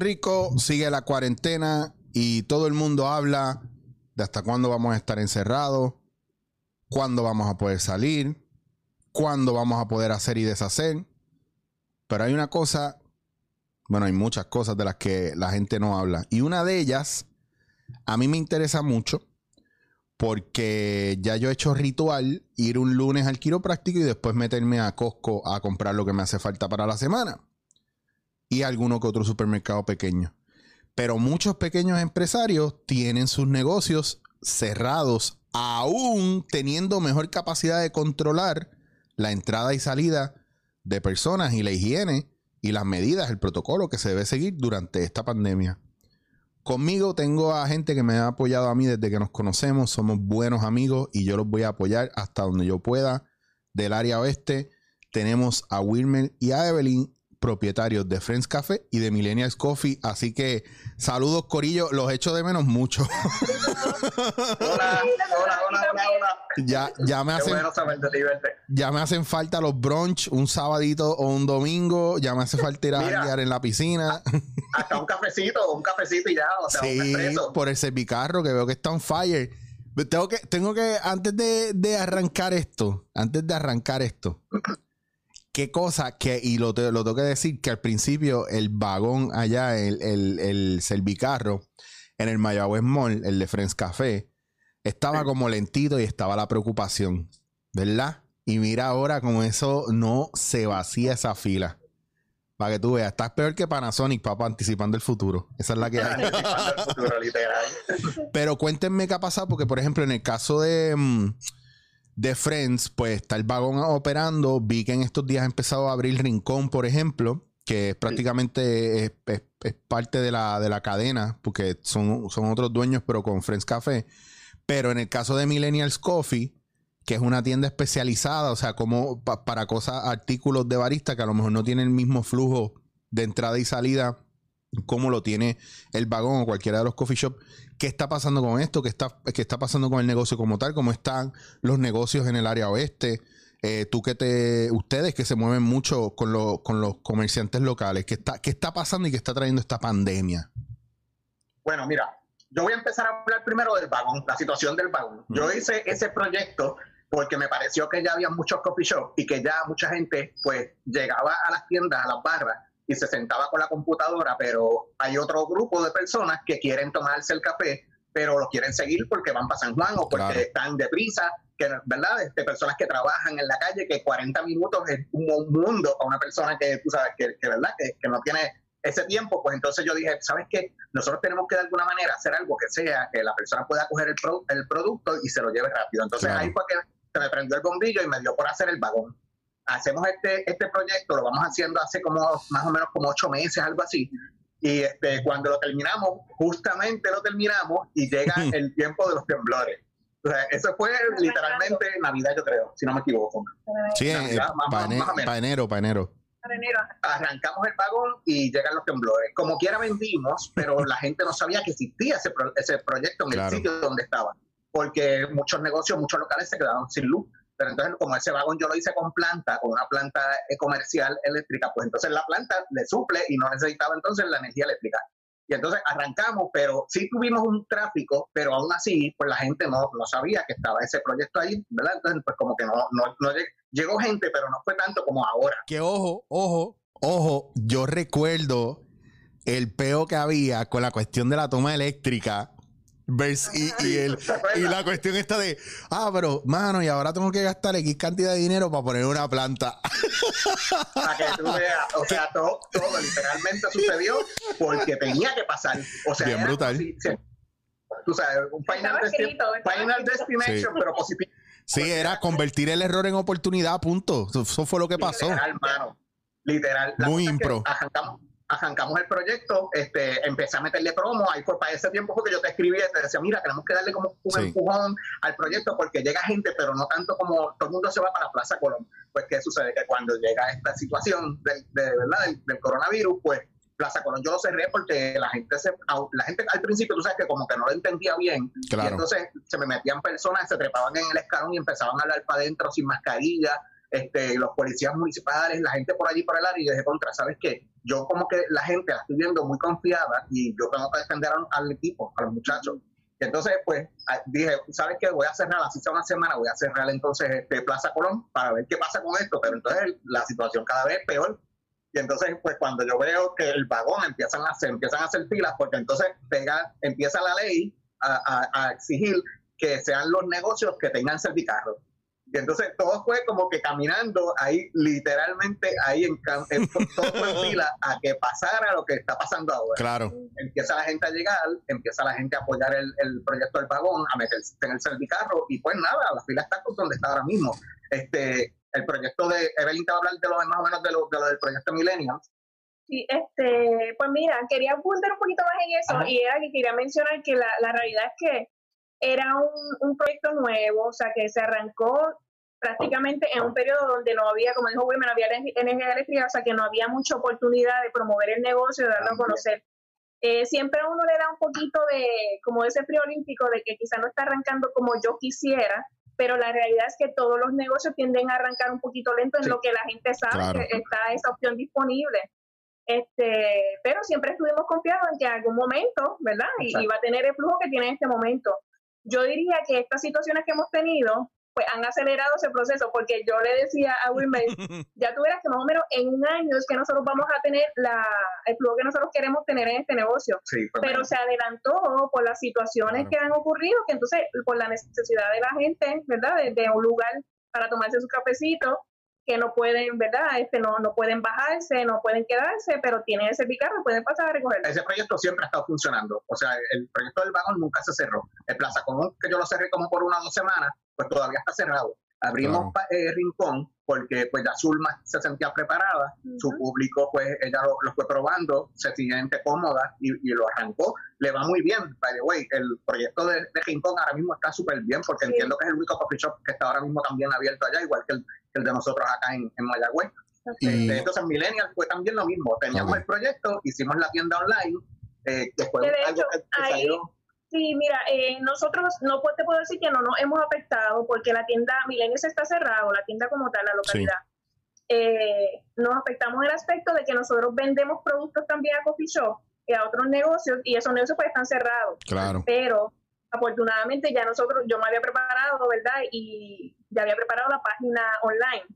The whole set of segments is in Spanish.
Rico sigue la cuarentena y todo el mundo habla de hasta cuándo vamos a estar encerrados, cuándo vamos a poder salir, cuándo vamos a poder hacer y deshacer. Pero hay una cosa, bueno, hay muchas cosas de las que la gente no habla. Y una de ellas, a mí me interesa mucho porque ya yo he hecho ritual ir un lunes al quiropráctico y después meterme a Costco a comprar lo que me hace falta para la semana. Y alguno que otro supermercado pequeño. Pero muchos pequeños empresarios tienen sus negocios cerrados, aún teniendo mejor capacidad de controlar la entrada y salida de personas y la higiene y las medidas, el protocolo que se debe seguir durante esta pandemia. Conmigo tengo a gente que me ha apoyado a mí desde que nos conocemos, somos buenos amigos y yo los voy a apoyar hasta donde yo pueda. Del área oeste tenemos a Wilmer y a Evelyn, propietarios de Friends Café y de Millennials Coffee. Así que saludos, Corillo, los echo de menos mucho. Hola, hola, hola, hola, ya, ya, me hacen, ya me hacen falta los brunch un sabadito o un domingo. Ya me hace falta ir a janguear en la piscina. Hasta un cafecito, un cafecito y ya, o sea, Sí, por el servicarro que veo que está on fire. Tengo que, tengo que, antes de, de arrancar esto, antes de arrancar esto, qué cosa que, y lo, te- lo tengo que decir, que al principio el vagón allá, el, el, el servicarro, en el Mayagüez Mall, el de Friends Café, estaba como lentito y estaba la preocupación, ¿verdad? Y mira ahora como eso no se vacía esa fila. Para que tú veas, estás peor que Panasonic, papá, anticipando el futuro. Esa es la que hay. Pero cuéntenme qué ha pasado, porque por ejemplo, en el caso de, mm, de Friends, pues está el vagón operando. Vi que en estos días ha empezado a abrir Rincón, por ejemplo, que es prácticamente es, es- es parte de la, de la cadena, porque son, son otros dueños, pero con Friends Café. Pero en el caso de Millennials Coffee, que es una tienda especializada, o sea, como pa- para cosas, artículos de barista que a lo mejor no tienen el mismo flujo de entrada y salida como lo tiene el vagón o cualquiera de los coffee shops. ¿Qué está pasando con esto? ¿Qué está, qué está pasando con el negocio como tal? ¿Cómo están los negocios en el área oeste? Eh, tú que te, ustedes que se mueven mucho con, los- con los comerciantes locales, ¿qué está, ¿qué está pasando y qué está trayendo esta pandemia? Bueno, mira, yo voy a empezar a hablar primero del vagón, la situación del vagón. Yo hice ese proyecto porque me pareció que ya había muchos coffee shops y que ya mucha gente pues llegaba a las tiendas, a las barras y se sentaba con la computadora, pero hay otro grupo de personas que quieren tomarse el café, pero lo quieren seguir porque van para San Juan o porque Claro. están deprisa, que, ¿verdad? Este, personas que trabajan en la calle, que 40 minutos es un mundo para una persona que, tú sabes, que, que, ¿verdad? Que, que no tiene ese tiempo, pues entonces yo dije, ¿sabes qué? Nosotros tenemos que de alguna manera hacer algo que sea que la persona pueda coger el, pro- el producto y se lo lleve rápido. Entonces Claro. ahí fue que se me prendió el bombillo y me dio por hacer el vagón. Hacemos este, este proyecto, lo vamos haciendo hace como más o menos como ocho meses, algo así. Y este, cuando lo terminamos, justamente lo terminamos y llega el tiempo de los temblores. O sea, eso fue literalmente Navidad, yo creo, si no me equivoco. Sí, eh, más- para más o menos. enero, para enero. arrancamos el vagón y llegan los temblores. Como quiera vendimos, pero la gente no sabía que existía ese, pro- ese proyecto en Claro. el sitio donde estaba, porque muchos negocios, muchos locales se quedaron sin luz. Pero entonces, como ese vagón yo lo hice con planta, con una planta eh, comercial eléctrica, pues entonces la planta le suple y no necesitaba entonces la energía eléctrica. Y entonces arrancamos, pero sí tuvimos un tráfico, pero aún así, pues la gente no, no sabía que estaba ese proyecto ahí, ¿verdad? Entonces, pues como que no, no, no lleg- llegó gente, pero no fue tanto como ahora. Que ojo, ojo, ojo, yo recuerdo el peo que había con la cuestión de la toma eléctrica. Vers- y, y el, y la cuestión esta de, ah, pero, mano, y ahora tengo que gastar X cantidad de dinero para poner una planta. para que tú veas, o sea, todo, todo literalmente sucedió porque tenía que pasar. O sea, Bien brutal. si- tú sabes, un final, final destination, pero positivo. Sí, era convertir el error en oportunidad, punto. Eso, eso fue lo que pasó. Literal, mano. Literal. La Muy cosa es que impro. Arrancamos, arrancamos el proyecto, este, empecé a meterle promo, ahí fue para ese tiempo porque yo te escribí y te decía, mira, tenemos que darle como un Sí. empujón al proyecto porque llega gente, pero no tanto como todo el mundo se va para Plaza Colón. Pues, ¿qué sucede? Que cuando llega esta situación del, de, ¿verdad? del, del coronavirus, pues Plaza Colón yo lo cerré porque la gente se, la gente al principio tú sabes que como que no lo entendía bien y entonces se me metían personas, se trepaban en el escalón y empezaban a hablar para adentro sin mascarilla este, los policías municipales, la gente por allí por el área, y dije, contra, ¿sabes qué? Yo como que la gente la estoy viendo muy confiada y yo tengo que defender al, equipo, a los muchachos. Entonces, pues, dije, ¿sabes qué? Voy a cerrar, así sea una semana, voy a cerrar entonces este Plaza Colón para ver qué pasa con esto, pero entonces la situación cada vez es peor. Y entonces, pues, cuando yo veo que el vagón empiezan a hacer, empiezan a hacer filas, porque entonces pega, empieza la ley a, exigir que sean los negocios que tengan servicarro. Y entonces todo fue como que caminando ahí, literalmente ahí en, en todo fue en fila a que pasara lo que está pasando ahora Claro. empieza la gente a llegar, empieza la gente a apoyar el, el proyecto del vagón, a meterse en el servicarro, y pues nada, la fila está con donde está ahora mismo. Este, el proyecto de Evelyn te va a hablar de lo más o menos de lo, de lo del proyecto Millennials. Sí, este, pues mira, quería apuntar un poquito más en eso Ajá. y era que quería mencionar que la, la realidad es que era un, un proyecto nuevo, o sea, que se arrancó prácticamente en un periodo donde no había, como dijo Wilmer, no había ener- energía eléctrica, o sea, que no había mucha oportunidad de promover el negocio, de darlo a conocer. Eh, siempre a uno le da un poquito de, como ese frío olímpico, de que quizá no está arrancando como yo quisiera, pero la realidad es que todos los negocios tienden a arrancar un poquito lento en Sí. lo que la gente sabe Claro. que está esa opción disponible. Este, pero siempre estuvimos confiados en que en algún momento, ¿verdad? Y, va a tener el flujo que tiene en este momento. Yo diría que estas situaciones que hemos tenido, pues han acelerado ese proceso, porque yo le decía a Wilmer, ya tú verás que más o menos en un año es que nosotros vamos a tener la, el flujo que nosotros queremos tener en este negocio Sí, pues, pero se adelantó por las situaciones Claro. que han ocurrido, que entonces por la necesidad de la gente, ¿verdad? De, de un lugar para tomarse su cafecito, que no pueden, ¿verdad? Este, no, no pueden bajarse, no pueden quedarse, pero tienen el servicarro, pueden pasar a recoger. ese proyecto siempre ha estado funcionando. O sea, el proyecto del vagón nunca se cerró. El Plaza Común, que yo lo cerré como por una o dos semanas, pues todavía está cerrado. Abrimos Claro. pa- eh, Rincón porque pues ya Zulma se sentía preparada, su público pues ella lo, lo fue probando, se siente cómoda y, y lo arrancó. Le va muy bien, by the way. El proyecto de, de Rincón ahora mismo está súper bien porque Sí. entiendo que es el único coffee shop que está ahora mismo también abierto allá, igual que el, que el de nosotros acá en, en Mayagüez. Y- Este, entonces, Millennial fue también lo mismo. Teníamos el proyecto, hicimos la tienda online, eh, Que de algo hecho, que, que ahí- salió. Sí, mira, eh, nosotros no te puedo decir que no nos hemos afectado porque la tienda Milenios está cerrado, la tienda como tal, la localidad. Eh, nos afectamos el aspecto de que nosotros vendemos productos también a coffee shop y a otros negocios y esos negocios pues están cerrados. Claro. pero afortunadamente ya nosotros, yo me había preparado, ¿verdad? Y ya había preparado la página online,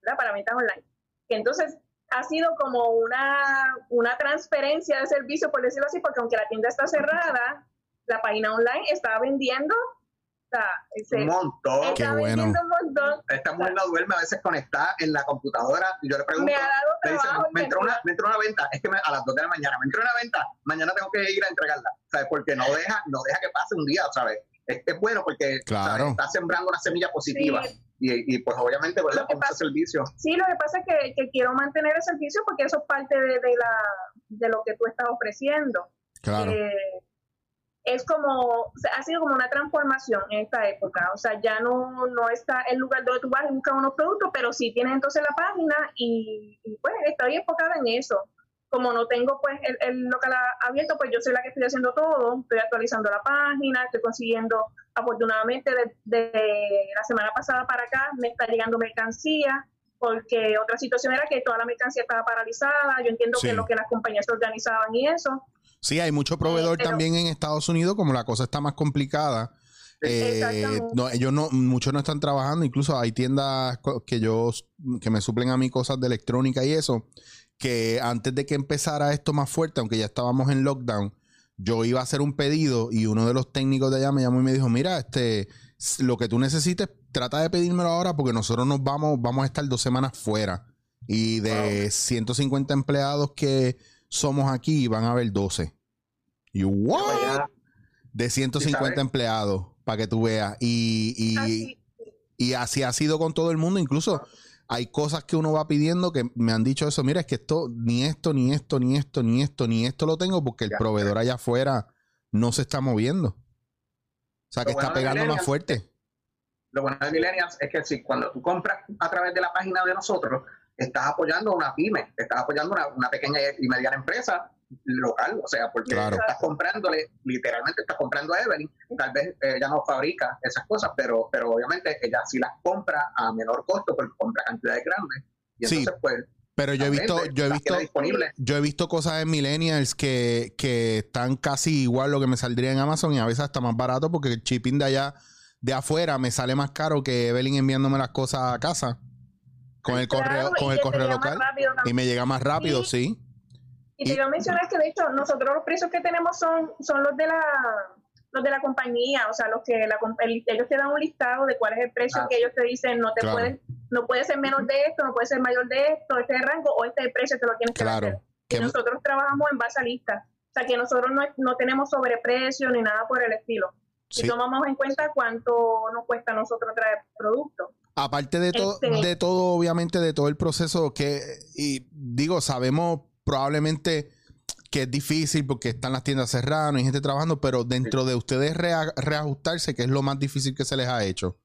¿verdad? Para ventas online. Entonces ha sido como una, una transferencia de servicio, por decirlo así, porque aunque la tienda está cerrada, la página online está vendiendo, o sea, se- Un montón. Qué está bueno. un montón. Esta mujer no duerme a veces conectada en la computadora y yo le pregunto, Me ha dado me dice, trabajo. me entró, una, me entró una venta, es que me- a las 2 de la mañana, me entró una venta, mañana tengo que ir a entregarla, ¿sabes? Porque no deja, no deja que pase un día, ¿sabes? Es, es bueno porque Claro. está sembrando una semilla positiva Sí, y, y pues obviamente, ¿verdad? Que Con ese servicio. Sí, lo que pasa es que, que quiero mantener el servicio porque eso es parte de, de la, de lo que tú estás ofreciendo. Claro. Eh, es como, o sea, ha sido como una transformación en esta época. O sea, ya no, no está el lugar donde tú vas y buscas unos productos, pero sí tienes entonces la página y, y, pues estoy enfocada en eso. Como no tengo pues el, el local abierto, pues yo soy la que estoy haciendo todo, estoy actualizando la página, estoy consiguiendo, afortunadamente de, de la semana pasada para acá me está llegando mercancía, porque otra situación era que toda la mercancía estaba paralizada, yo entiendo Sí. que lo que las compañías se organizaban y eso, Sí, hay mucho proveedor pero- también en Estados Unidos, como la cosa está más complicada. eh, no, ellos no, muchos no están trabajando, incluso hay tiendas que yo que me suplen a mí cosas de electrónica y eso, que antes de que empezara esto más fuerte, aunque ya estábamos en lockdown, yo iba a hacer un pedido y uno de los técnicos de allá me llamó y me dijo, mira, este, lo que tú necesites, trata de pedírmelo ahora porque nosotros nos vamos, vamos a estar dos semanas fuera. Y de 150 empleados que somos aquí, van a haber 12. Y what? De 150 sabes. empleados, para que tú veas. Y, y, así, y así ha sido con todo el mundo. Incluso hay cosas que uno va pidiendo que me han dicho eso. Mira, es que esto, ni esto, ni esto, ni esto, ni esto, ni esto lo tengo porque el Ya. proveedor allá afuera no se está moviendo. O sea, que está bueno pegando más fuerte. Lo bueno de Millennials es que si cuando tú compras a través de la página de nosotros, estás apoyando a una pyme, estás apoyando a una, una pequeña y mediana empresa local, o sea, porque Claro. estás comprándole, literalmente estás comprando a Evelyn, tal vez ella no fabrica esas cosas, pero, pero obviamente ella sí las compra a menor costo porque compra cantidades grandes. Y Sí. entonces, pues, Pero yo he visto, yo he visto, yo he visto cosas en Millennials que, que están casi igual lo que me saldría en Amazon y a veces hasta más barato porque el shipping de allá, de afuera, me sale más caro que Evelyn enviándome las cosas a casa. Con el correo, con el que correo local. Y me llega más rápido, sí. Y te iba a mencionar que de hecho nosotros los precios que tenemos son, son los de la los de la compañía, o sea, los que la, el- ellos te dan un listado de cuál es el precio Ah. que ellos te dicen, no te Claro. puedes, no puede ser menos de esto, no puede ser mayor de esto, este es el rango o este es el precio te lo tienes que Claro. hacer. Que- Y nosotros trabajamos en base a listas. O sea, que nosotros no, no tenemos sobreprecio ni nada por el estilo. sí. Y tomamos en cuenta cuánto nos cuesta a nosotros traer producto. Aparte de todo, Este- de todo, obviamente, de todo el proceso que, y digo, sabemos probablemente que es difícil porque están las tiendas cerradas, no hay gente trabajando, pero dentro de ustedes rea- reajustarse, que es lo más difícil que se les ha hecho.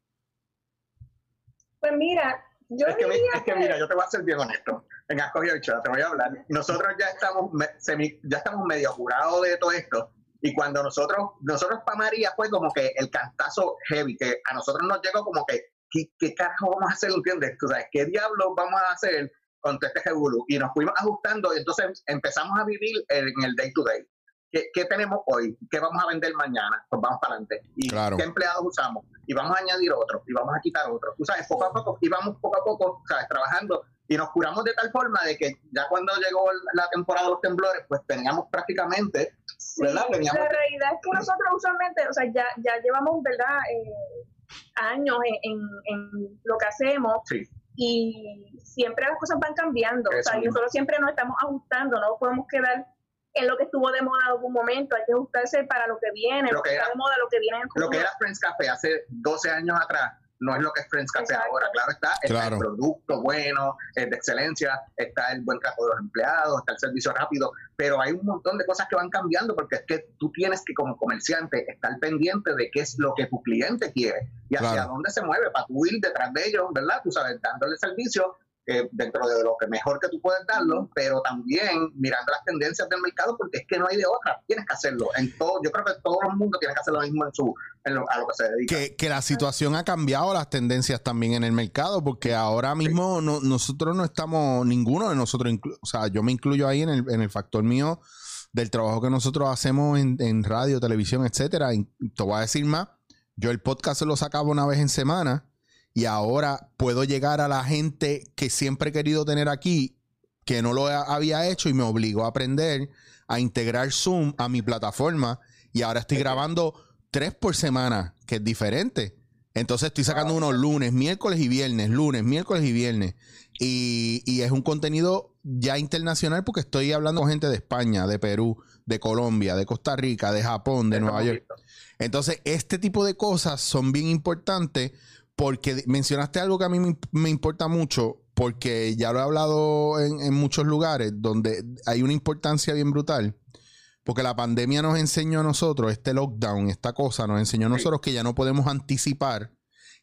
Pues mira, yo Es que, mi- diría es que mira, yo te voy a ser bien honesto. Venga, coge bichuela, te voy a hablar. Nosotros ya estamos, semi- ya estamos medio jurados de todo esto. Y cuando nosotros, nosotros para María fue como que el cantazo heavy, que a nosotros nos llegó como que, ¿qué, qué carajo vamos a hacer? ¿Entiendes? Tú sabes, ¿qué diablos vamos a hacer con todo este revolú? Y nos fuimos ajustando y entonces empezamos a vivir en el day to day. ¿Qué, qué tenemos hoy? ¿Qué vamos a vender mañana? Pues vamos para adelante. ¿Y Claro. qué empleados usamos? Y vamos a añadir otro, y vamos a quitar otro. Tú sabes, poco a poco, y vamos poco a poco, ¿sabes? Trabajando. Y nos curamos de tal forma de que ya cuando llegó la temporada de los temblores, pues teníamos prácticamente, Sí, ¿verdad? Teníamos la realidad es que nosotros usualmente, o sea, ya, ya llevamos, ¿verdad? Eh, años en, en, en lo que hacemos Sí. y siempre las cosas van cambiando. O sea, nosotros siempre nos estamos ajustando, no podemos quedar en lo que estuvo de moda en algún momento, hay que ajustarse para lo que viene, Lo que era- de moda, lo que viene en el lo que era Friends Café hace 12 años atrás no es lo que es Friends Café Exacto. ahora. Claro está, está Claro. el producto bueno, es de excelencia, está el buen trato de los empleados, está el servicio rápido, pero hay un montón de cosas que van cambiando porque es que tú tienes que como comerciante estar pendiente de qué es lo que tu cliente quiere y hacia Claro. dónde se mueve para tú ir detrás de ellos, ¿verdad? Tú sabes, dándole servicio eh, dentro de lo que mejor que tú puedes darlo, pero también mirando las tendencias del mercado porque es que no hay de otra, tienes que hacerlo. En todo, yo creo que todo el mundo tiene que hacer lo mismo en su en lo- a lo que se dedica. Que, que la situación ha cambiado las tendencias también en el mercado, porque ahora mismo no- nosotros no estamos, ninguno de nosotros, o sea, yo me incluyo ahí en el, en el factor mío del trabajo que nosotros hacemos en, en radio, televisión, etcétera. Y te voy a decir más, yo el podcast lo sacaba una vez en semana y ahora puedo llegar a la gente que siempre he querido tener aquí, que no lo ha- había hecho y me obligó a aprender a integrar Zoom a mi plataforma y ahora estoy grabando tres por semana, que es diferente. Entonces estoy sacando unos lunes, miércoles y viernes, lunes, miércoles y viernes. Y, y es un contenido ya internacional porque estoy hablando con gente de España, de Perú, de Colombia, de Costa Rica, de Japón, de Nueva York. Entonces, este tipo de cosas son bien importantes porque mencionaste algo que a mí me, me importa mucho, porque ya lo he hablado en, en muchos lugares donde hay una importancia bien brutal. Porque la pandemia nos enseñó a nosotros, este lockdown, esta cosa, nos enseñó a nosotros que ya no podemos anticipar,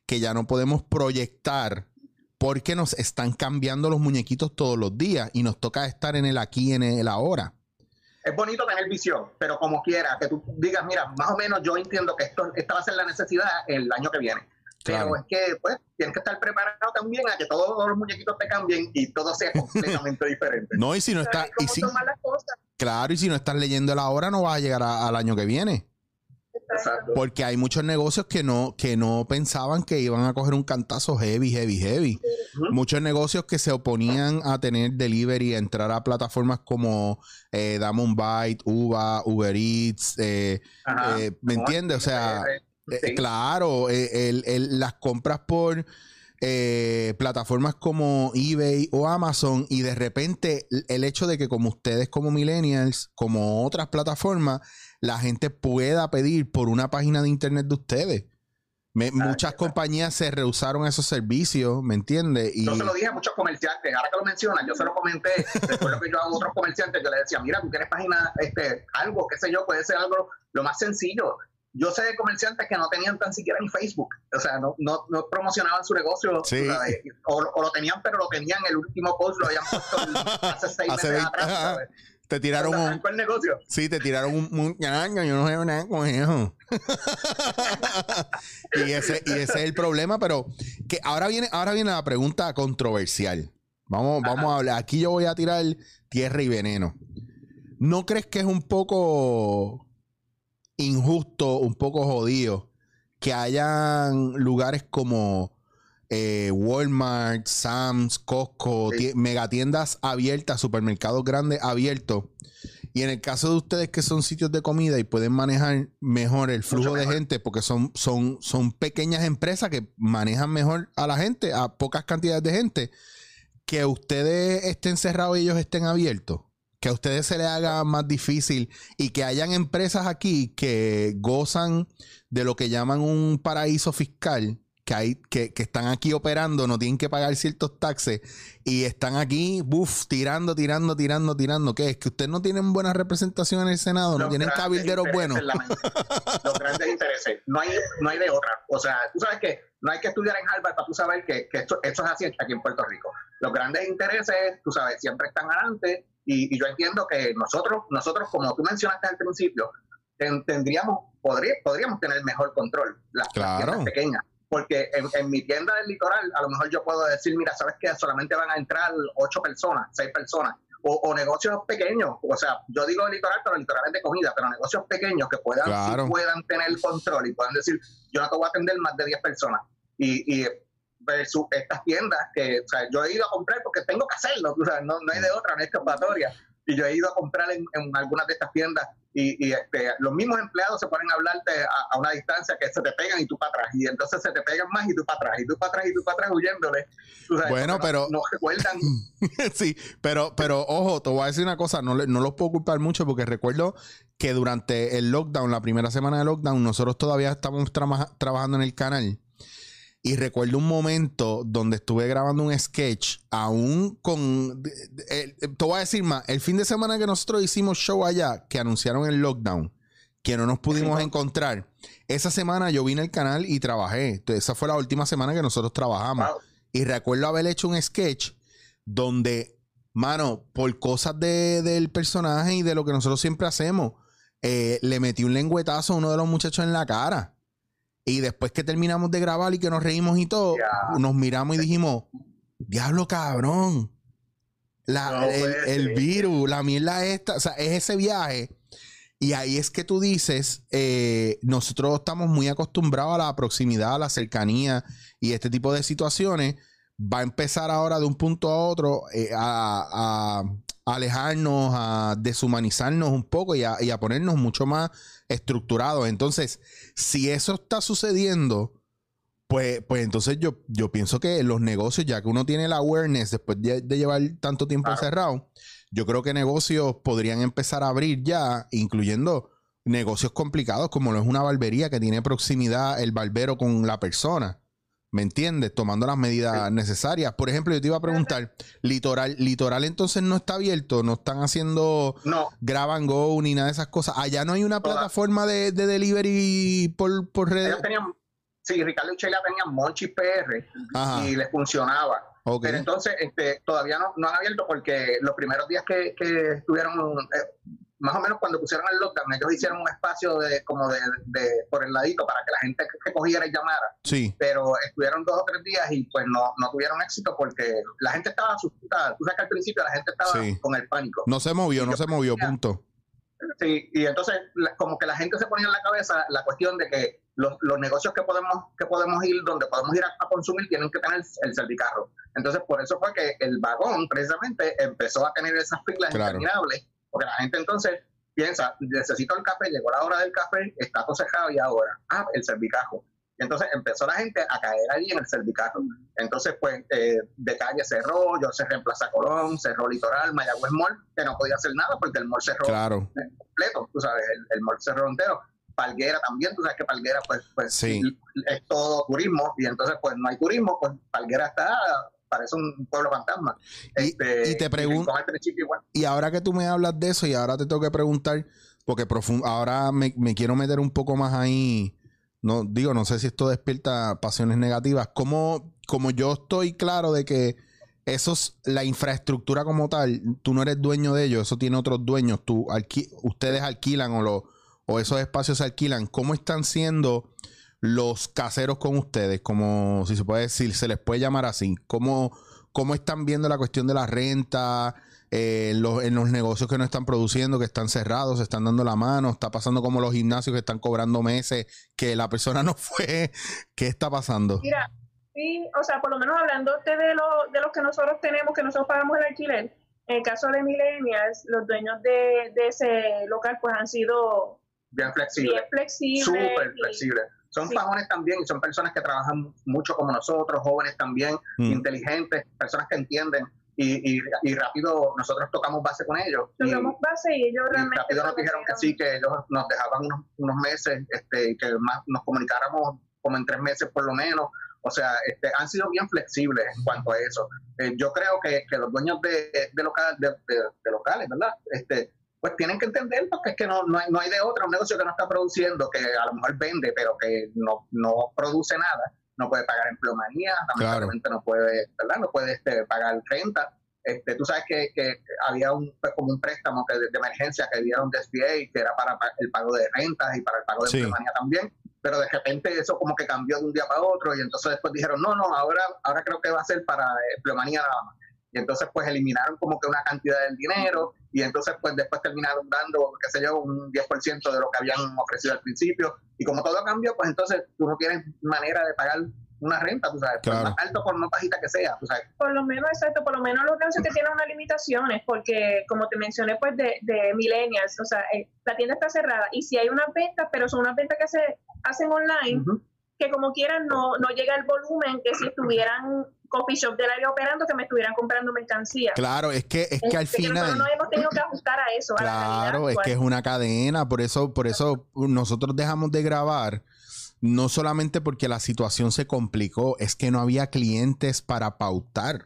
que ya no podemos proyectar, porque nos están cambiando los muñequitos todos los días y nos toca estar en el aquí, en el ahora. Es bonito tener visión, pero como quiera, que tú digas, mira, más o menos yo entiendo que esto, esta va a ser la necesidad el año que viene. Pero Claro. es que, pues, tienes que estar preparado también a que todos los muñequitos te cambien y todo sea completamente diferente. No, y si no está, Saber y cómo si, tomar las cosas. claro, y si no estás leyendo el ahora, no vas a llegar a- al año que viene. Exacto. Porque hay muchos negocios que no, que no pensaban que iban a coger un cantazo heavy, heavy, heavy. Muchos negocios que se oponían a tener delivery, a entrar a plataformas como eh, Dame un Bite, Uva, Uber Eats, eh, eh, ¿me entiendes? O sea, Eh, eh, claro, eh, el- el- las compras por eh, plataformas como eBay o Amazon y de repente el- hecho de que como ustedes como millennials, como otras plataformas, la gente pueda pedir por una página de internet de ustedes. Me- muchas compañías se rehusaron a esos servicios, ¿me entiendes? Y Yo se lo dije a muchos comerciantes, ahora que lo mencionan, yo se lo comenté, después lo que yo hago a otros comerciantes, yo les decía, mira, tú tienes página, este, algo, qué sé yo, puede ser algo lo más sencillo. Yo sé de comerciantes que no tenían tan siquiera ni Facebook, o sea, no, no, no promocionaban su negocio, Sí. ¿sabes? O, o lo tenían, pero lo tenían, el último post lo habían puesto el- hace seis Hace meses 20, atrás. ¿sabes? Te tiraron un. el negocio. Sí, te tiraron un muñeco, yo no sé nada con eso. y, ese, y ese es el problema, pero que ahora viene, ahora viene la pregunta controversial. Vamos, vamos a hablar. Aquí yo voy a tirar tierra y veneno. ¿No crees que es un poco injusto, un poco jodido, que hayan lugares como eh, Walmart, Sam's, Costco, Sí. megatiendas abiertas, supermercados grandes abiertos? Y en el caso de ustedes que son sitios de comida y pueden manejar mejor el flujo de mejor. gente, porque son, son, son pequeñas empresas que manejan mejor a la gente, a pocas cantidades de gente, que ustedes estén cerrados y ellos estén abiertos. Que a ustedes se les haga más difícil y que hayan empresas aquí que gozan de lo que llaman un paraíso fiscal, que, hay, que, que están aquí operando, no tienen que pagar ciertos taxes y están aquí, buf, tirando, tirando, tirando, tirando. ¿Qué es? Que ustedes no tienen buena representación en el Senado, no Los tienen cabilderos buenos. Los grandes intereses. No hay, no hay de otra. O sea, tú sabes que no hay que estudiar en Harvard para tú saber que, que esto, esto es así aquí en Puerto Rico. Los grandes intereses, tú sabes, siempre están adelante y, y yo entiendo que nosotros, nosotros como tú mencionaste al principio, ten- tendríamos, podría, podríamos tener mejor control, las, las Claro. tiendas pequeñas. Porque en, en mi tienda del litoral, a lo mejor yo puedo decir, mira, ¿sabes qué? Solamente van a entrar ocho personas, seis personas o, o negocios pequeños, o sea, yo digo litoral, pero litoral es de comida, pero negocios pequeños que puedan, sí puedan tener control y puedan decir, yo no te voy a atender más de 10 personas. Y, y versus estas tiendas que, o sea, yo he ido a comprar porque tengo que hacerlo, o sea, no, no hay de otra, no hay escapatoria. Y yo he ido a comprar en, en algunas de estas tiendas y, y, este, los mismos empleados se ponen a hablarte a, a una distancia que se te pegan y tú para atrás. Y entonces se te pegan más y tú para atrás, y tú para atrás, y tú para atrás huyéndole. Tú sabes, Bueno, pero- No, no recuerdan sí, pero, pero ojo, te voy a decir una cosa, no, le- no los puedo culpar mucho porque recuerdo que durante el lockdown, la primera semana de lockdown, nosotros todavía estamos trama- trabajando en el canal. Y recuerdo un momento donde estuve grabando un sketch, aún con... eh, te voy a decir más, el fin de semana que nosotros hicimos show allá, que anunciaron el lockdown, que no nos pudimos encontrar, esa semana yo vine al canal y trabajé. Entonces, esa fue la última semana que nosotros trabajamos. Wow. Y recuerdo haber hecho un sketch donde, mano, por cosas de- del personaje y de lo que nosotros siempre hacemos, eh, le metí un lengüetazo a uno de los muchachos en la cara. Y después que terminamos de grabar y que nos reímos y todo, nos miramos y dijimos, diablo cabrón. La- No el, virus, la mierda esta, o sea, es ese viaje. Y ahí es que tú dices, eh, nosotros estamos muy acostumbrados a la proximidad, a la cercanía y este tipo de situaciones. Va a empezar ahora de un punto a otro eh, a, a alejarnos, a deshumanizarnos un poco y a, y a ponernos mucho más estructurados. Entonces, si eso está sucediendo, pues, pues entonces yo, yo pienso que los negocios, ya que uno tiene la awareness después de, de llevar tanto tiempo Claro. encerrado, yo creo que negocios podrían empezar a abrir ya, incluyendo negocios complicados como lo es una barbería que tiene proximidad el barbero con la persona. ¿Me entiendes? Tomando las medidas necesarias. Por ejemplo, yo te iba a preguntar, Litoral, Litoral entonces no está abierto, no están haciendo No, grab and go ni nada de esas cosas. Allá no hay una Toda- plataforma de, de delivery por, por tenían, sí, Ricardo y Sheila tenían Monchi PR Ajá. y les funcionaba. Pero entonces este, todavía no, no han abierto porque los primeros días que, que estuvieron, eh, más o menos cuando pusieron el lockdown, ellos hicieron un espacio de como de, de por el ladito para que la gente que cogiera y llamara, Sí. pero estuvieron dos o tres días y pues no, no tuvieron éxito porque la gente estaba asustada. Tú sabes que al principio la gente estaba Sí. con el pánico. No se movió, Y no se movió, punto. Sí, y entonces como que la gente se ponía en la cabeza la cuestión de que los, los negocios que podemos que podemos ir, donde podemos ir a, a consumir, tienen que tener el servicarro. Entonces por eso fue que el vagón precisamente empezó a tener esas filas Claro. interminables, porque la gente entonces piensa, necesito el café, llegó la hora del café, está todo cerrado y ahora, ah, el servicarro. Y entonces empezó la gente a caer allí en el servicarro. Entonces, pues, eh, de calle cerró, yo cerré en Plaza Colón, cerró Litoral, Mayagüez Mall, que no podía hacer nada porque el mall cerró Claro. completo, tú sabes, el, el mall cerró entero. Palguera también, tú sabes que Palguera pues, pues Sí. es todo turismo y entonces pues no hay turismo, pues Palguera está, parece un pueblo fantasma. Este, Y- y te pregun- Rincón al principio igual. Y ahora que tú me hablas de eso y ahora te tengo que preguntar, porque ahora me, me quiero meter un poco más ahí, no digo, no sé si esto despierta pasiones negativas, como, como yo estoy claro de que esos, la infraestructura como tal, tú no eres dueño de ellos, eso tiene otros dueños, tú alqui- ustedes alquilan o, lo, o esos espacios se alquilan. ¿Cómo están siendo los caseros con ustedes? Como si se puede decir, se les puede llamar así. ¿Cómo, cómo están viendo la cuestión de la renta? eh, en, los, en los negocios que no están produciendo, que están cerrados, se están dando la mano, está pasando como los gimnasios que están cobrando meses, que la persona no fue. ¿Qué está pasando? Mira, sí, o sea, por lo menos hablando de, lo- de los que nosotros tenemos, que nosotros pagamos el alquiler, en el caso de Millennials, los dueños de, de ese local pues han sido Bien flexible. bien flexibles. Súper y- flexible. Son Sí. también y son personas que trabajan mucho como nosotros, jóvenes también, Mm. inteligentes, personas que entienden y, y, y rápido nosotros tocamos base con ellos. Y, Tocamos base y ellos y realmente rápido nos dijeron que sí, que ellos nos dejaban unos, unos meses, este, que más nos comunicáramos como en tres meses por lo menos. O sea, este, han sido bien flexibles en cuanto a eso. Eh, yo creo que, que los dueños de, de, local, de- de locales, ¿verdad? Este, pues tienen que entender porque es que no, no, hay, no hay de otra, un negocio que no está produciendo, que a lo mejor vende, pero que no, no produce nada, no puede pagar empleomanía, lamentablemente no puede, ¿verdad? No puede este, pagar renta. Este, tú sabes que, que había un, pues, como un préstamo que de, de emergencia que dieron de SBA, que era para pa- el pago de rentas y para el pago de Sí. empleomanía también, pero de repente eso como que cambió de un día para otro y entonces después dijeron, no, no, ahora, ahora creo que va a ser para empleomanía nada más. Y entonces pues eliminaron como que una cantidad del dinero y entonces pues después terminaron dando, qué sé yo, un 10% de lo que habían ofrecido al principio. Y como todo cambió, pues entonces tú no tienes manera de pagar una renta, tú sabes, por Claro. más alto, por más bajita que sea, tú sabes. Por lo menos, exacto, por lo menos los negocios que tienen unas limitaciones, porque como te mencioné, pues de, de millennials, o sea, eh, la tienda está cerrada y si hay unas ventas, pero son unas ventas que se hacen online. Que como quieran no, no llega el volumen que si estuvieran coffee shop del área operando, que me estuvieran comprando mercancía. Claro, es que, es que al Este, final. nosotros nos hemos tenido que ajustar a eso. a la realidad Claro, es que es una cadena, por eso, por eso nosotros dejamos de grabar, no solamente porque la situación se complicó, es que no había clientes para pautar.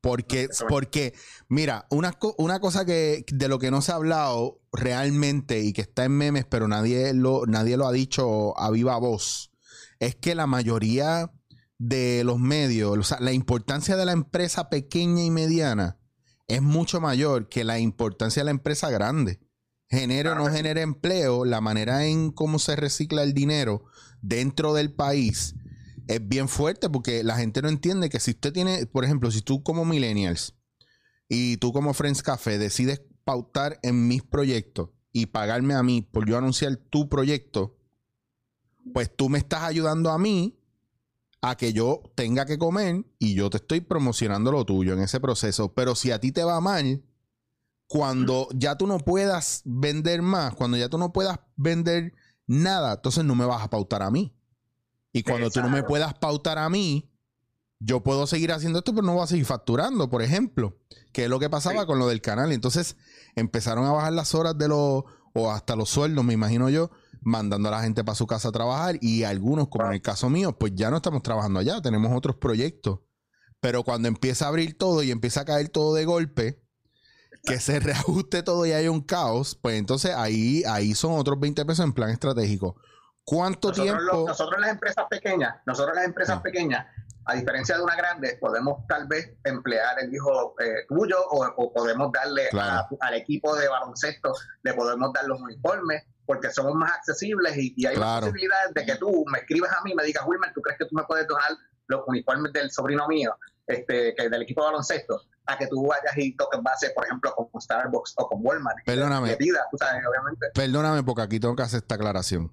Porque, porque, mira, una, co- una cosa que de lo que no se ha hablado realmente y que está en memes, pero nadie lo, nadie lo ha dicho a viva voz, es que la mayoría de los medios, o sea, la importancia de la empresa pequeña y mediana es mucho mayor que la importancia de la empresa grande. Genere o no genere empleo, la manera en cómo se recicla el dinero dentro del país es bien fuerte porque la gente no entiende que si usted tiene, por ejemplo, si tú como millennials y tú como Friends Café decides pautar en mis proyectos y pagarme a mí por yo anunciar tu proyecto, pues tú me estás ayudando a mí a que yo tenga que comer y yo te estoy promocionando lo tuyo en ese proceso. Pero si a ti te va mal, cuando ya tú no puedas vender más, cuando ya tú no puedas vender nada, entonces no me vas a pautar a mí. Y cuando tú no me puedas pautar a mí, yo puedo seguir haciendo esto, pero no voy a seguir facturando, por ejemplo, que es lo que pasaba Sí. con lo del canal. Entonces empezaron a bajar las horas de los, o hasta los sueldos, me imagino yo, mandando a la gente para su casa a trabajar y algunos, como en el caso mío, pues ya no estamos trabajando allá, tenemos otros proyectos. Pero cuando empieza a abrir todo y empieza a caer todo de golpe, que se reajuste todo y hay un caos, pues entonces ahí, ahí son otros 20 pesos en plan estratégico. ¿Cuánto Nosotros, tiempo? nosotros las empresas pequeñas, nosotros las empresas Ah. pequeñas, a diferencia de una grande, podemos tal vez emplear el hijo eh, tuyo o, o podemos darle Claro. a- al equipo de baloncesto, le podemos dar los uniformes porque somos más accesibles y, y hay más Claro. posibilidades de que tú me escribas a mí y me digas, Wilmer, ¿tú crees que tú me puedes donar los uniformes del sobrino mío, este, que del equipo de baloncesto? A que tú vayas y toques base, por ejemplo, con Starbucks o con Walmart. Perdóname. Le pidas, tú sabes, obviamente. Perdóname porque aquí tengo que hacer esta aclaración.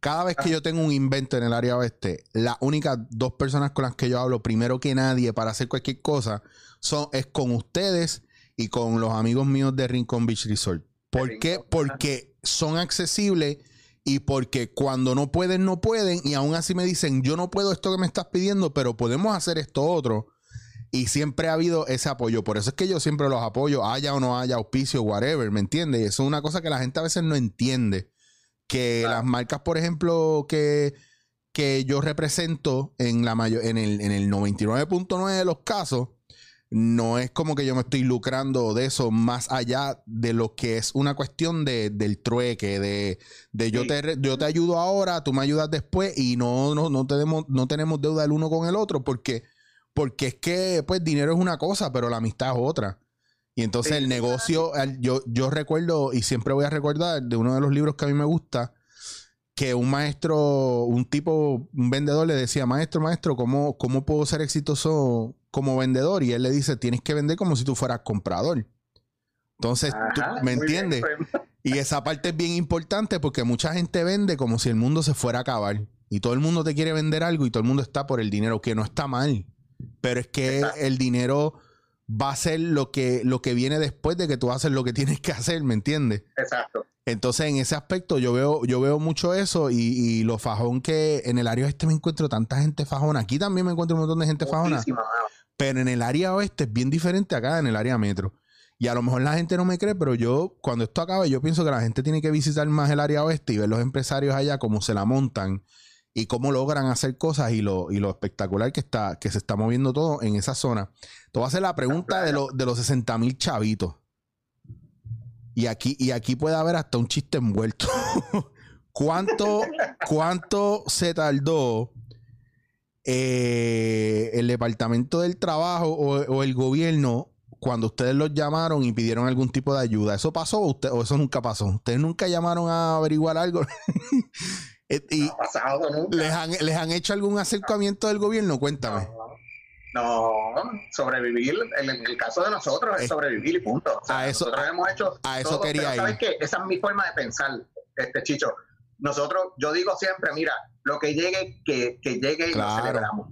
Cada vez que yo tengo un invento en el área oeste, las únicas dos personas con las que yo hablo, primero que nadie, para hacer cualquier cosa, son, es con ustedes y con los amigos míos de Rincon Beach Resort. ¿Por qué? Porque son accesibles y porque cuando no pueden, no pueden. Y aún así me dicen, yo no puedo esto que me estás pidiendo, pero podemos hacer esto otro. Y siempre ha habido ese apoyo. Por eso es que yo siempre los apoyo, haya o no haya auspicio, whatever, ¿me entiendes? Y eso es una cosa que la gente a veces no entiende. Que Claro. las marcas, por ejemplo, que, que yo represento en, la mayo- en el, en el 99.9 de los casos, no es como que yo me estoy lucrando de eso más allá de lo que es una cuestión de, del trueque, de, de yo, Sí. te, yo te ayudo ahora, tú me ayudas después y no, no, no, tenemos, no tenemos deuda el uno con el otro porque Porque es que, pues, dinero es una cosa, pero la amistad es otra. Y entonces Sí. el negocio, yo, yo recuerdo, y siempre voy a recordar de uno de los libros que a mí me gusta, que un maestro, un tipo, un vendedor le decía, maestro, maestro, ¿cómo, cómo puedo ser exitoso como vendedor? Y él le dice, tienes que vender como si tú fueras comprador. Entonces, tú- ¿me bien, entiendes? pues. Y esa parte es bien importante porque mucha gente vende como si el mundo se fuera a acabar. Y todo el mundo te quiere vender algo y todo el mundo está por el dinero, que no está mal. Pero es que el dinero va a ser lo que, lo que viene después de que tú haces lo que tienes que hacer, ¿me entiendes? Exacto. Entonces, en ese aspecto, yo veo, yo veo mucho eso y, y lo fajón que en el área oeste me encuentro tanta gente fajona. Aquí también me encuentro un montón de gente fajona. Mano. Pero en el área oeste es bien diferente acá en el área metro. Y a lo mejor la gente no me cree, pero yo, cuando esto acabe, yo pienso que la gente tiene que visitar más el área oeste y ver los empresarios allá, cómo se la montan y cómo logran hacer cosas y lo, y lo espectacular que está, que se está moviendo todo en esa zona. Te voy a hacer la pregunta de, lo- de los 60 mil chavitos. Y aquí, y aquí puede haber hasta un chiste envuelto. ¿Cuánto, ¿Cuánto se tardó eh, el departamento del trabajo o, el gobierno cuando ustedes los llamaron y pidieron algún tipo de ayuda? ¿Eso pasó o, usted, o eso nunca pasó? ¿Ustedes nunca llamaron a averiguar algo? Eh, y No ha pasado nunca. les han, les han hecho algún acercamiento del gobierno? Cuéntame. No, sobrevivir, en el, caso de nosotros Eh, es sobrevivir y punto. O sea, a eso- nosotros hemos hecho a eso todo, quería pero ¿sabes qué? Esa es mi forma de pensar, este Chicho. Nosotros, yo digo siempre, mira, lo que llegue, que, que llegue y Claro. lo celebramos.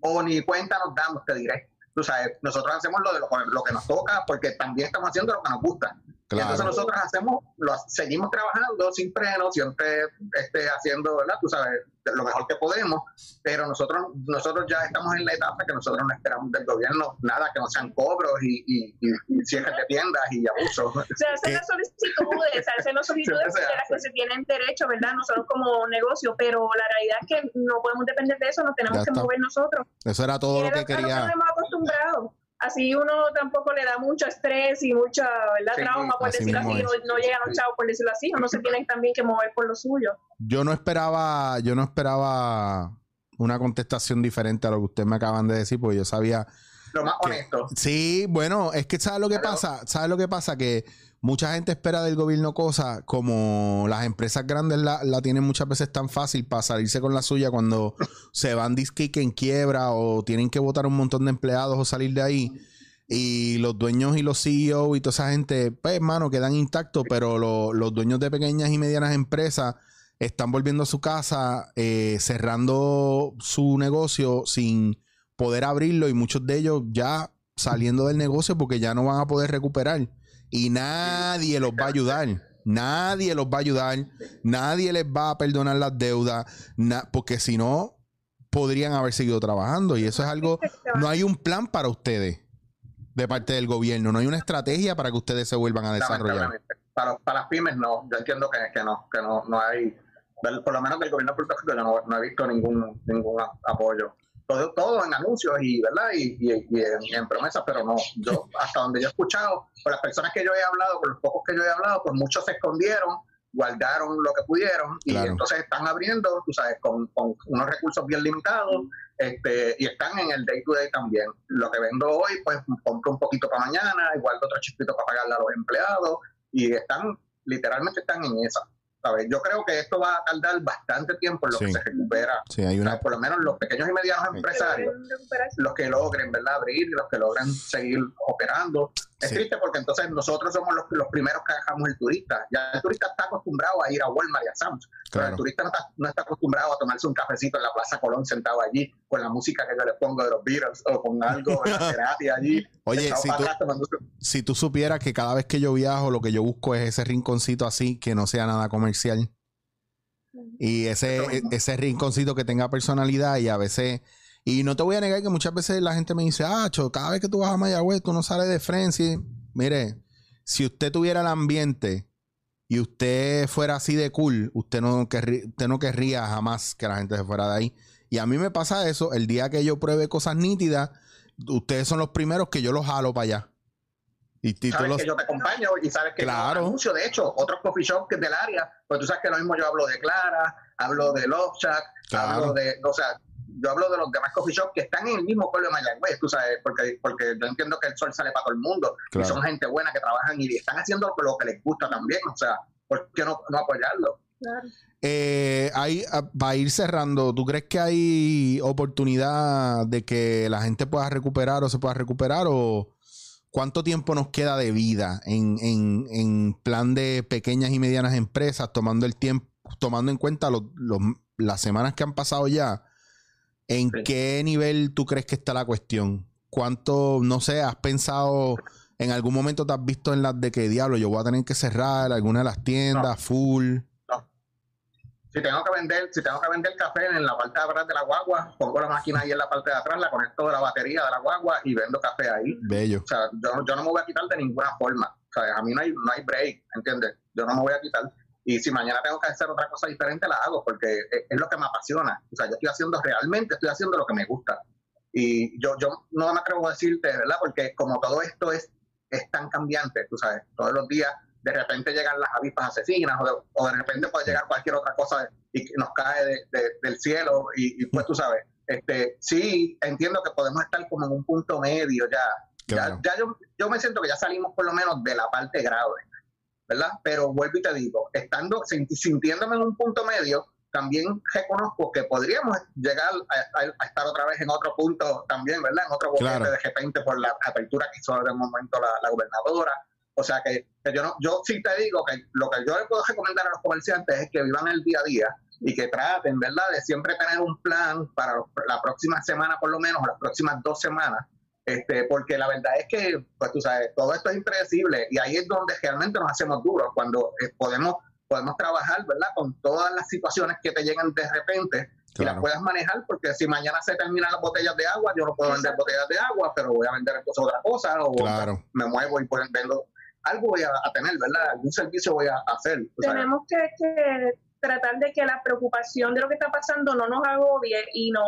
O ni cuenta nos damos, te diré. Tú sabes, nosotros hacemos lo, de lo, lo que nos toca porque también estamos haciendo lo que nos gusta. Y entonces Claro. nosotros hacemos, lo, seguimos trabajando sin freno, siempre este, haciendo, ¿verdad? Tú sabes, lo mejor que podemos, pero nosotros nosotros ya estamos en la etapa que nosotros no esperamos del gobierno nada que no sean cobros y, y, y, y cierres de tiendas y abusos. Se hacen las solicitudes, se hacen las solicitudes de las que se tienen derecho, ¿verdad? Nosotros como negocio, pero la realidad es que no podemos depender de eso, nos tenemos Ya que está. mover nosotros. Eso era todo Y lo que a lo Así uno tampoco le da mucho estrés y mucha ¿verdad? Sí, trauma, por así decirlo así, es. no, no llegan los chavos, por decirlo así, uno se tiene también que mover por lo suyo. Yo no esperaba, yo no esperaba una contestación diferente a lo que ustedes me acaban de decir, porque yo sabía Lo más que- honesto. Sí, bueno, es que ¿sabes lo que Claro. pasa? ¿Sabes lo que pasa? Que mucha gente espera del gobierno cosas como las empresas grandes la, la tienen muchas veces tan fácil para salirse con la suya cuando se van disque que en quiebra o tienen que votar un montón de empleados o salir de ahí. Y los dueños y los CEO y toda esa gente, pues, hermano, quedan intactos, pero lo- los dueños de pequeñas y medianas empresas están volviendo a su casa, eh, cerrando su negocio sin poder abrirlo y muchos de ellos ya saliendo del negocio porque ya no van a poder recuperar. Y nadie los va a ayudar. Nadie los va a ayudar. Nadie les va a perdonar las deudas. porque si no, podrían haber seguido trabajando. Y eso es algo... No hay un plan para ustedes de parte del gobierno. No hay una estrategia para que ustedes se vuelvan a desarrollar. Para, para las pymes no, yo entiendo que, que no, que no, no hay, por lo menos del gobierno de Puerto Rico yo no, no he visto ningún, ningún apoyo. Todo, todo en anuncios y verdad y, y- y en, y en promesas, pero no. Yo, hasta donde yo he escuchado, con las personas que yo he hablado, con los pocos que yo he hablado, pues muchos se escondieron, guardaron lo que pudieron y Claro. entonces están abriendo, tú sabes, con, con unos recursos bien limitados este, y están en el day to day también. Lo que vendo hoy, pues compro un poquito para mañana, igual otro chispito para pagarle a los empleados y están, literalmente están en esa. ¿Sabes? Yo creo que esto va a tardar bastante tiempo en lo Sí. que se recupera. Sí, hay O sea, una... por lo menos los pequeños y medianos Sí. empresarios, los que logren, ¿verdad? Abrir, los que logren seguir operando. Es Sí. triste porque entonces nosotros somos los, los primeros que dejamos el turista. Ya el turista está acostumbrado a ir a Walmart y a Sam's, pero el Claro. turista no está, no está acostumbrado a tomarse un cafecito en la Plaza Colón sentado allí con la música que yo le pongo de los Beatles o con algo de allí. Oye, si tú, tomándose- si tú supieras que cada vez que yo viajo, lo que yo busco es ese rinconcito así, que no sea nada comercial. Y ese, ese rinconcito que tenga personalidad y a veces... Y no te voy a negar que muchas veces la gente me dice, ah, cho, cada vez que tú vas a Mayagüez, tú no sales de Frenzy. Mire, si usted tuviera el ambiente y usted fuera así de cool, usted no, querrí- usted no querría jamás que la gente se fuera de ahí. Y a mí me pasa eso, el día que yo pruebe cosas nítidas, ustedes son los primeros que yo los jalo para allá. Y, sabes los- que yo te acompaño y sabes que Claro. yo anuncio, de hecho, otros coffee shops que del área, pues tú sabes que lo mismo yo hablo de Clara, hablo de Love Shack, Claro. hablo de, o sea, yo hablo de los demás coffee shops que están en el mismo pueblo de Mayagüez, tú sabes, porque, porque yo entiendo que el sol sale para todo el mundo y son gente buena que trabajan y están haciendo lo que les gusta también, o sea, ¿por qué no, no apoyarlo? Claro. Eh, hay, ah, para ir cerrando, ¿tú crees que hay oportunidad de que la gente pueda recuperar o se pueda recuperar? ¿O cuánto tiempo nos queda de vida en, en, en plan de pequeñas y medianas empresas, tomando el tiempo, tomando en cuenta los, los- las semanas que han pasado ya? ¿En Sí. qué nivel tú crees que está la cuestión? ¿Cuánto, no sé, has pensado, en algún momento te has visto en las de que diablo, yo voy a tener que cerrar alguna de las tiendas, full? Si tengo que vender, si tengo que vender café en la parte de atrás de la guagua, pongo la máquina ahí en la parte de atrás, la conecto de la batería de la guagua y vendo café ahí. Bello. O sea, yo, yo no me voy a quitar de ninguna forma. O sea, a mí no hay, no hay break, ¿entiendes? Yo no me voy a quitar. Y si mañana tengo que hacer otra cosa diferente, la hago, porque es, lo que me apasiona. O sea, yo estoy haciendo realmente, estoy haciendo lo que me gusta. Y yo, yo no me atrevo a decirte, ¿verdad? Porque como todo esto es, es tan cambiante, tú sabes, todos los días de repente llegan las avispas asesinas o de, o de repente puede llegar cualquier otra cosa y nos cae de- de- del cielo y, y pues tú sabes, este, sí entiendo que podemos estar como en un punto medio ya. Claro. Ya, ya yo, yo me siento que ya salimos por lo menos de la parte grave, ¿verdad? Pero vuelvo y te digo, estando, sinti- sintiéndome en un punto medio, también reconozco que podríamos llegar a, a- a estar otra vez en otro punto también, ¿verdad? En otro boquete Claro. de repente por la apertura que hizo de momento la, la gobernadora. O sea que, que yo no, yo sí te digo que lo que yo le puedo recomendar a los comerciantes es que vivan el día a día y que traten, ¿verdad?, de siempre tener un plan para la próxima semana por lo menos, o las próximas dos semanas, este, porque la verdad es que, pues tú sabes, todo esto es impredecible y ahí es donde realmente nos hacemos duros, cuando eh, podemos, podemos trabajar, ¿verdad?, con todas las situaciones que te llegan de repente y las puedas manejar, porque si mañana se terminan las botellas de agua, yo no puedo vender botellas de agua, pero voy a vender entonces otra cosa, o Claro. me muevo y pues vendo algo voy a, a tener, ¿verdad? Algún servicio voy a hacer. tú sabes. Tenemos que, que tratar de que la preocupación de lo que está pasando no nos agobie y no,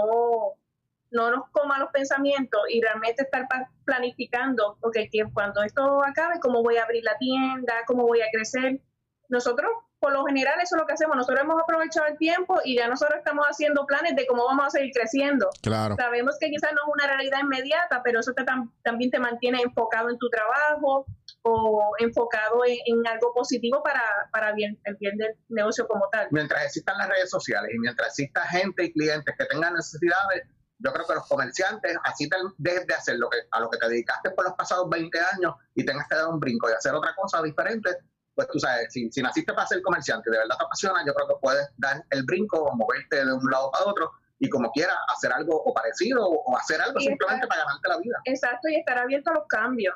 no nos coma los pensamientos y realmente estar planificando, ok, que cuando esto acabe, cómo voy a abrir la tienda, cómo voy a crecer. Nosotros, por lo general, eso es lo que hacemos. Nosotros hemos aprovechado el tiempo y ya nosotros estamos haciendo planes de cómo vamos a seguir creciendo. Claro. Sabemos que quizás no es una realidad inmediata, pero eso te tam- también te mantiene enfocado en tu trabajo o enfocado en, en algo positivo para, para bien, el bien del negocio como tal. Mientras existan las redes sociales y mientras exista gente y clientes que tengan necesidades, yo creo que los comerciantes, así te dejes de hacer lo que, a lo que te dedicaste por los pasados 20 años y tengas que dar un brinco y hacer otra cosa diferente, pues tú sabes, si, si naciste para ser comerciante y de verdad te apasiona, yo creo que puedes dar el brinco o moverte de un lado para otro y como quieras hacer algo o parecido o, o hacer algo Y simplemente estar- para ganarte la vida. Exacto, y estar abierto a los cambios.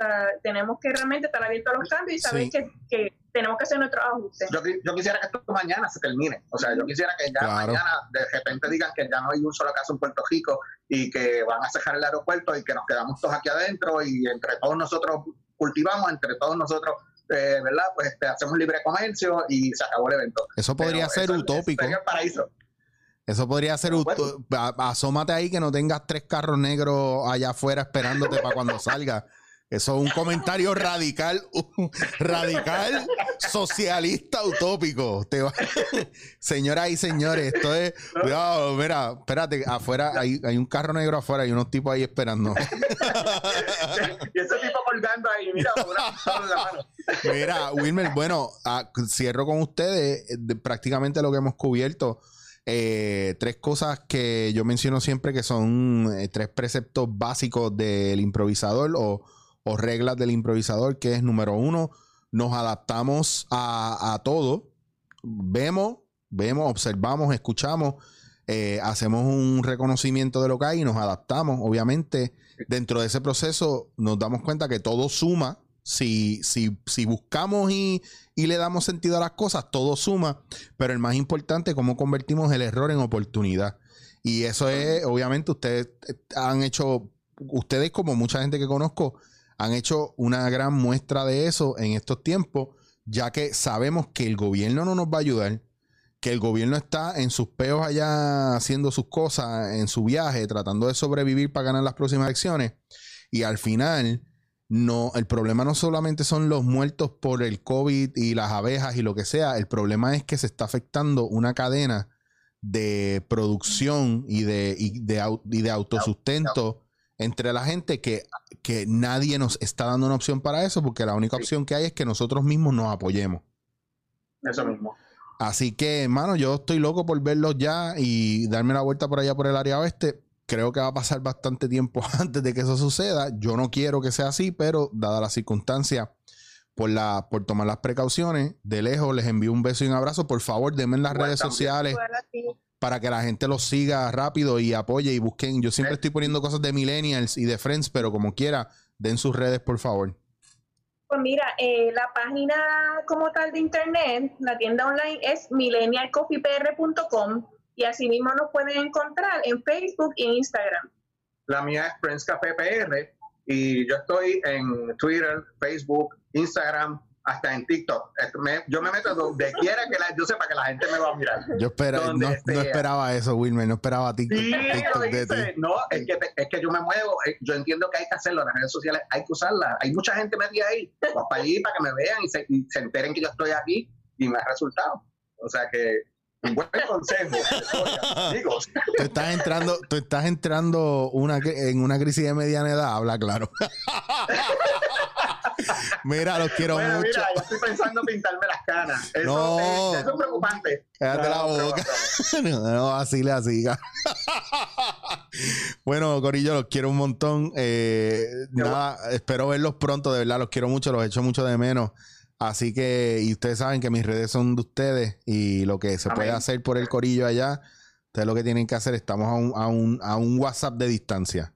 Sea, tenemos que realmente estar abiertos a los cambios y saber Sí. que, que tenemos que hacer nuestros ajustes. Yo, yo quisiera que esto mañana se termine. O sea, yo quisiera que ya Claro. mañana de repente digan que ya no hay un solo caso en Puerto Rico y que van a cerrar el aeropuerto y que nos quedamos todos aquí adentro y entre todos nosotros cultivamos, entre todos nosotros, eh, ¿verdad? Pues este, hacemos libre comercio y se acabó el evento. Eso podría Pero ser eso- utópico. Sería el paraíso. Eso podría ser. A- Asómate ahí que no tengas tres carros negros allá afuera esperándote para cuando salga. Eso es un comentario radical, un radical socialista utópico. Te va- Señoras y señores, esto es. Cuidado, mira, espérate, afuera hay, hay un carro negro afuera y unos tipos ahí esperando. y ese tipo colgando ahí, mira, una la mano. Mira, Wilmer, bueno, ah, cierro con ustedes de prácticamente lo que hemos cubierto. Eh, tres cosas que yo menciono siempre que son eh, tres preceptos básicos del improvisador o, o reglas del improvisador, que es número uno, nos adaptamos a, a todo, vemos, vemos, observamos, escuchamos, eh, hacemos un reconocimiento de lo que hay y nos adaptamos. Obviamente, dentro de ese proceso nos damos cuenta que todo suma. Si, si, si buscamos y, y le damos sentido a las cosas, todo suma. Pero el más importante, cómo convertimos el error en oportunidad. Y eso es, obviamente, ustedes han hecho, ustedes como mucha gente que conozco, han hecho una gran muestra de eso en estos tiempos, ya que sabemos que el gobierno no nos va a ayudar, que el gobierno está en sus peos allá haciendo sus cosas, en su viaje, tratando de sobrevivir para ganar las próximas elecciones. Y al final, no, el problema no solamente son los muertos por el COVID y las abejas y lo que sea, el problema es que se está afectando una cadena de producción y de, y de, au- y de autosustento entre la gente que, que nadie nos está dando una opción para eso, porque la única Sí. opción que hay es que nosotros mismos nos apoyemos. Eso mismo. Así que, hermano, yo estoy loco por verlos ya y darme la vuelta por allá por el área oeste. Creo que va a pasar bastante tiempo antes de que eso suceda. Yo no quiero que sea así, pero dada la circunstancia, por, la, por tomar las precauciones, de lejos les envío un beso y un abrazo. Por favor, denme en las redes también. sociales. Para que la gente los siga rápido y apoye y busquen. Yo siempre estoy poniendo cosas de millennials y de friends, pero como quiera, den sus redes, por favor. Pues mira, eh, la página como tal de internet, la tienda online es millennialcoffeepr.com y así mismo nos pueden encontrar en Facebook y en Instagram. La mía es Friends Café PR y yo estoy en Twitter, Facebook, Instagram, hasta en TikTok. Me- yo me meto donde quiera que la, yo sepa que la gente me va a mirar. Yo espera, no, no esperaba eso, Wilmer. No esperaba TikTok, Sí, TikTok de ti. No, es que, es que yo me muevo. eh, Yo entiendo que hay que hacerlo. Las redes sociales hay que usarlas. Hay mucha gente metida ahí. Vamos para allí para que me vean y se, y se enteren que yo estoy aquí y me ha resultado. O sea que un buen consejo. Amigos. Tú estás entrando, tú estás entrando una, en una crisis de mediana edad, habla claro. Mira, los quiero Bueno, mucho. mira, yo estoy pensando en pintarme las canas. Eso, No. es, eso es preocupante. Cállate la No, pero- boca. no, no, así le así. bueno, Corillo, los quiero un montón. Eh, nada, espero verlos pronto, de verdad, los quiero mucho, los echo mucho de menos. Así que, y ustedes saben que mis redes son de ustedes y lo que se Amén. puede hacer por el Corillo allá, ustedes lo que tienen que hacer, estamos a un, a un, a un WhatsApp de distancia.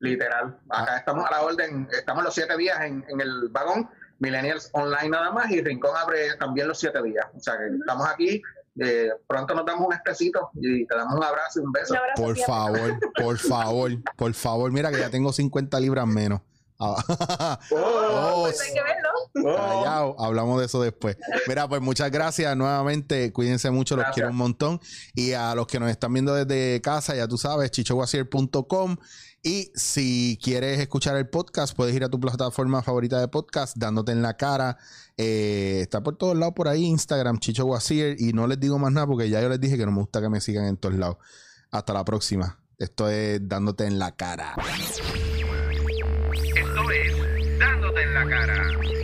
Literal. Acá estamos a la orden, estamos los siete días en, en el vagón, Millennials Online nada más, y Rincón abre también los siete días. O sea que estamos aquí, eh, pronto nos damos un expresito y te damos un abrazo y un beso. Un abrazo, Por tía. favor, por favor, por favor, mira que ya tengo 50 libras menos. Ah, Oh, Oh, Pues hay que verlo. oh. Callao, hablamos de eso después. Mira, pues muchas gracias nuevamente. Cuídense mucho, los Gracias. quiero un montón. Y a los que nos están viendo desde casa, ya tú sabes, chichowasier.com. Y si quieres escuchar el podcast, puedes ir a tu plataforma favorita de podcast, dándote en la cara. Eh, está por todos lados por ahí, Instagram, Chicho Wasier. Y no les digo más nada porque ya yo les dije que no me gusta que me sigan en todos lados. Hasta la próxima. Esto es dándote en la cara. Esto es Dándote en la cara.